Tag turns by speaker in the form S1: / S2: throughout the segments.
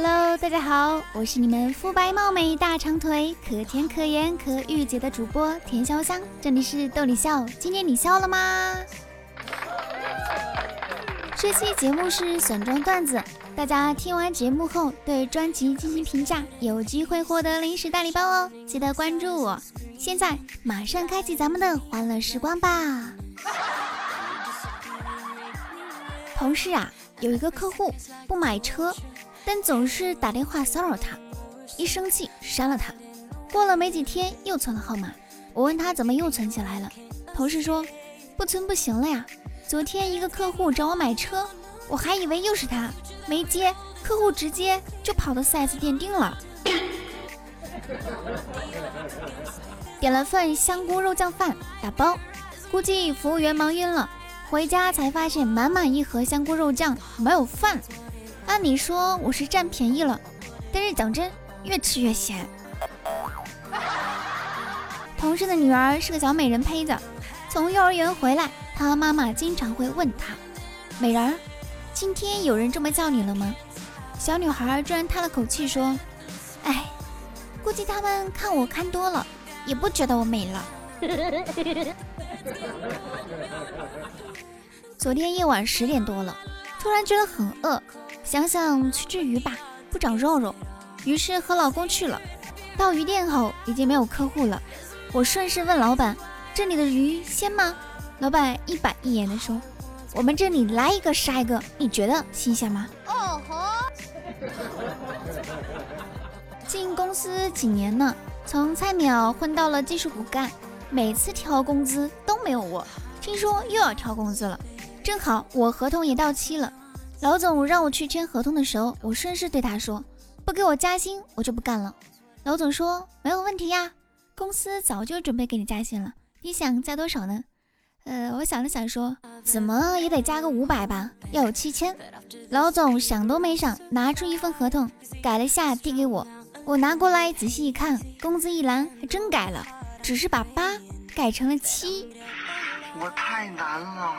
S1: Hello，大家好，我是你们肤白貌美、大长腿、可甜可盐可御姐的主播田潇香，这里是逗你笑，今天你笑了吗？这期节目是选装段子，大家听完节目后对专辑进行评价，有机会获得零食大礼包哦，记得关注我。现在马上开启咱们的欢乐时光吧。同事啊，有一个客户不买车。但总是打电话骚扰他，一生气删了他。过了没几天又存了号码，我问他怎么又存起来了，同事说不存不行了呀。昨天一个客户找我买车，我还以为又是他，没接，客户直接就跑到 4S 店订了。点了份香菇肉酱饭打包，估计服务员忙晕了，回家才发现满满一盒香菇肉酱没有饭。按理说我是占便宜了，但是讲真，越吃越咸。同事的女儿是个小美人胚子，从幼儿园回来，她妈妈经常会问她：“美人，今天有人这么叫你了吗？”小女孩居然叹了口气说：“哎，估计他们看我看多了，也不觉得我美了。” 昨天夜晚十点多了，突然觉得很饿。想想去吃鱼吧，不长肉肉，于是和老公去了。到鱼店后，已经没有客户了。我顺势问老板：“这里的鱼鲜吗？”老板一板一眼地说：“我们这里来一个杀一个，你觉得新鲜吗？”哦吼！进公司几年了，从菜鸟混到了技术骨干，每次调工资都没有我。听说又要调工资了，正好我合同也到期了。老总让我去签合同的时候，我顺势对他说：“不给我加薪，我就不干了。”老总说：“没有问题呀，公司早就准备给你加薪了。你想加多少呢？”呃，我想了想说：“怎么也得加个五百吧，要有七千。”老总想都没想，拿出一份合同，改了下递给我。我拿过来仔细一看，工资一栏还真改了，只是把八改成了七。我太难了。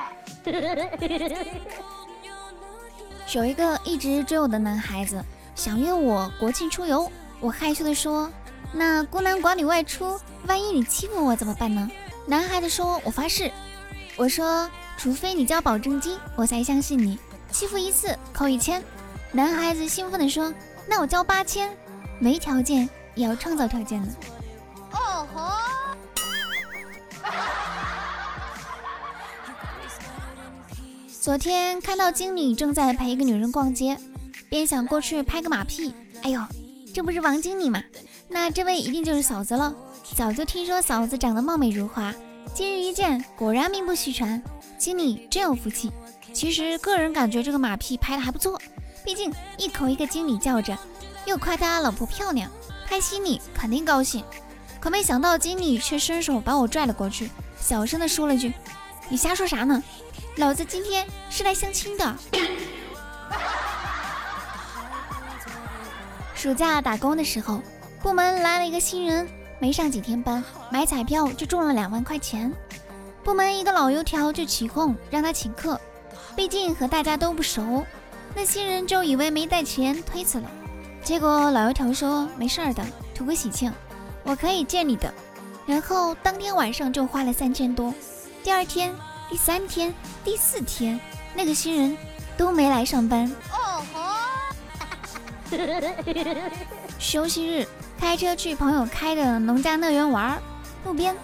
S1: 有一个一直追我的男孩子，想约我国庆出游。我害羞的说：“那孤男寡女外出，万一你欺负我怎么办呢？”男孩子说：“我发誓。”我说：“除非你交保证金，我才相信你。欺负一次扣一千。”男孩子兴奋的说：“那我交八千，没条件也要创造条件的。”昨天看到经理正在陪一个女人逛街，便想过去拍个马屁。哎呦，这不是王经理吗？那这位一定就是嫂子了。早就听说嫂子长得貌美如花，今日一见，果然名不虚传。经理真有福气。其实个人感觉这个马屁拍的还不错，毕竟一口一个经理叫着，又夸他老婆漂亮，他心里肯定高兴。可没想到经理却伸手把我拽了过去，小声的说了句：“你瞎说啥呢？”老子今天是来相亲的。暑假打工的时候，部门来了一个新人，没上几天班，买彩票就中了两万块钱。部门一个老油条就起哄让他请客，毕竟和大家都不熟。那新人就以为没带钱，推辞了。结果老油条说没事儿的，图个喜庆，我可以借你的。然后当天晚上就花了三千多。第二天。第三天、第四天，那个新人都没来上班。哦吼！休息日，开车去朋友开的农家乐园玩儿，路边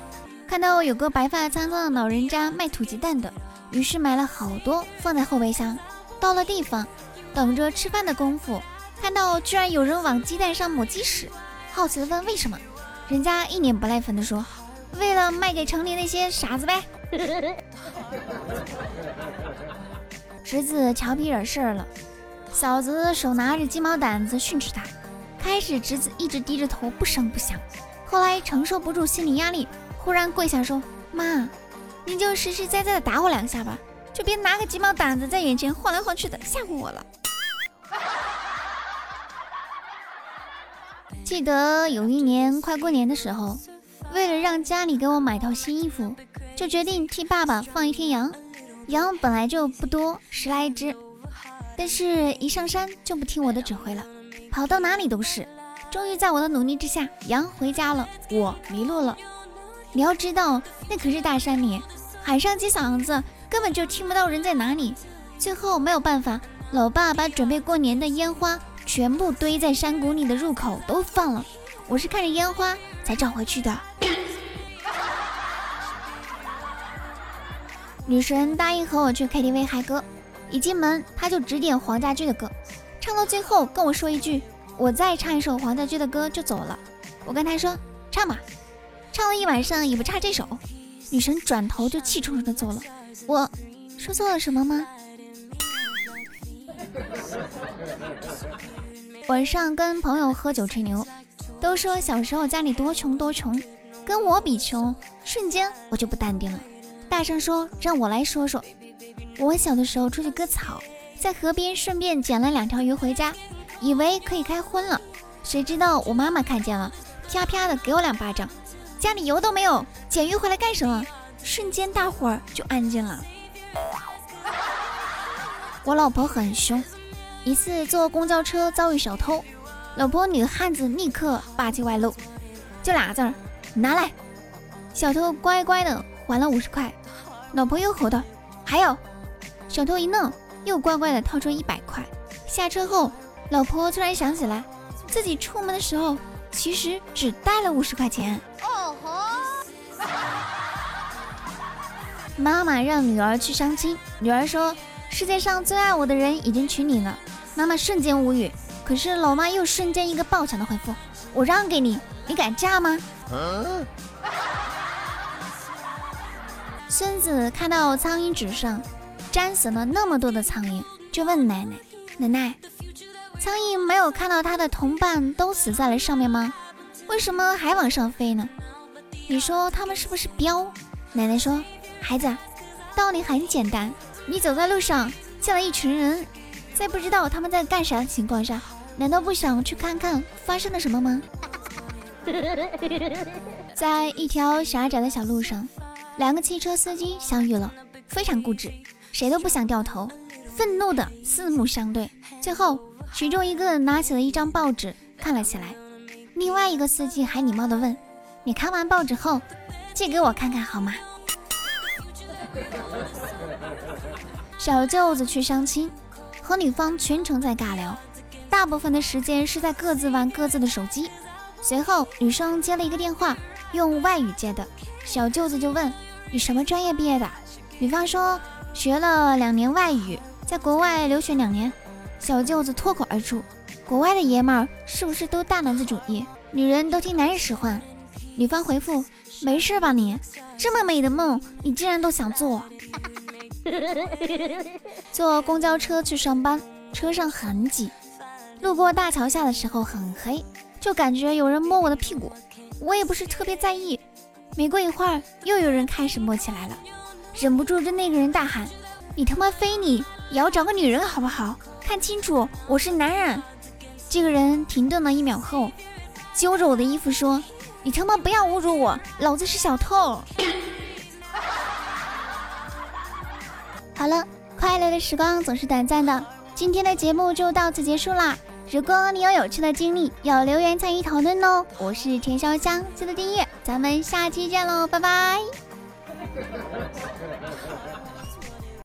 S1: 看到有个白发苍苍的老人家卖土鸡蛋的，于是买了好多放在后备箱。到了地方，等着吃饭的功夫，看到居然有人往鸡蛋上抹鸡屎，好奇的问为什么，人家一脸不耐烦的说：“为了卖给城里那些傻子呗。” 侄子调皮惹事儿了，嫂子手拿着鸡毛掸子训斥他。开始侄子一直低着头不声不响，后来承受不住心理压力，忽然跪下说：“妈，你就实实在在的打我两下吧，就别拿个鸡毛掸子在眼前晃来晃去的吓唬我了。”记得有一年快过年的时候，为了让家里给我买套新衣服。就决定替爸爸放一天羊，羊本来就不多，十来只，但是一上山就不听我的指挥了，跑到哪里都是。终于在我的努力之下，羊回家了，我迷路了。你要知道，那可是大山里，喊上几嗓子根本就听不到人在哪里。最后没有办法，老爸把准备过年的烟花全部堆在山谷里的入口都放了。我是看着烟花才找回去的。女神答应和我去 KTV 嗨歌，一进门她就指点黄家驹的歌，唱到最后跟我说一句：“我再唱一首黄家驹的歌就走了。”我跟她说：“唱吧。”唱了一晚上也不差这首。女神转头就气冲冲的走了。我说错了什么吗？晚上跟朋友喝酒吹牛，都说小时候家里多穷多穷，跟我比穷，瞬间我就不淡定了。大声说：“让我来说说，我小的时候出去割草，在河边顺便捡了两条鱼回家，以为可以开荤了。谁知道我妈妈看见了，啪啪的给我两巴掌。家里油都没有，捡鱼回来干什么？瞬间大伙儿就安静了。我老婆很凶，一次坐公交车遭遇小偷，老婆女汉子立刻霸气外露，就俩字儿，拿来。小偷乖乖的。还了五十块，老婆又吼道：“还有！”小偷一愣，又乖乖的掏出一百块。下车后，老婆突然想起来，自己出门的时候其实只带了五十块钱。哦吼！妈妈让女儿去相亲，女儿说：“世界上最爱我的人已经娶你了。”妈妈瞬间无语，可是老妈又瞬间一个爆抢的回复：“我让给你，你敢嫁吗？”孙子看到苍蝇纸上粘死了那么多的苍蝇，就问奶奶：“奶奶，苍蝇没有看到它的同伴都死在了上面吗？为什么还往上飞呢？你说它们是不是彪？”奶奶说：“孩子，道理很简单。你走在路上见了一群人，在不知道他们在干啥的情况下，难道不想去看看发生了什么吗？” 在一条狭窄的小路上。两个汽车司机相遇了，非常固执，谁都不想掉头，愤怒的四目相对。最后，其中一个拿起了一张报纸看了起来，另外一个司机还礼貌的问：“你看完报纸后，借给我看看好吗？” 小舅子去相亲，和女方全程在尬聊，大部分的时间是在各自玩各自的手机。随后，女生接了一个电话，用外语接的，小舅子就问。你什么专业毕业的？女方说学了两年外语，在国外留学两年。小舅子脱口而出：“国外的爷们儿是不是都大男子主义？女人都听男人使唤？”女方回复：“没事吧你？这么美的梦，你竟然都想做？”坐公交车去上班，车上很挤，路过大桥下的时候很黑，就感觉有人摸我的屁股，我也不是特别在意。没过一会儿，又有人开始摸起来了，忍不住对那个人大喊：“你他妈非你也要找个女人好不好？看清楚，我是男人！”这个人停顿了一秒后，揪着我的衣服说：“你他妈不要侮辱我，老子是小偷！”好了，快乐的时光总是短暂的，今天的节目就到此结束啦。如果你有有趣的经历，要留言参与讨论哦。我是田烧香，记得订阅，咱们下期见喽，拜拜。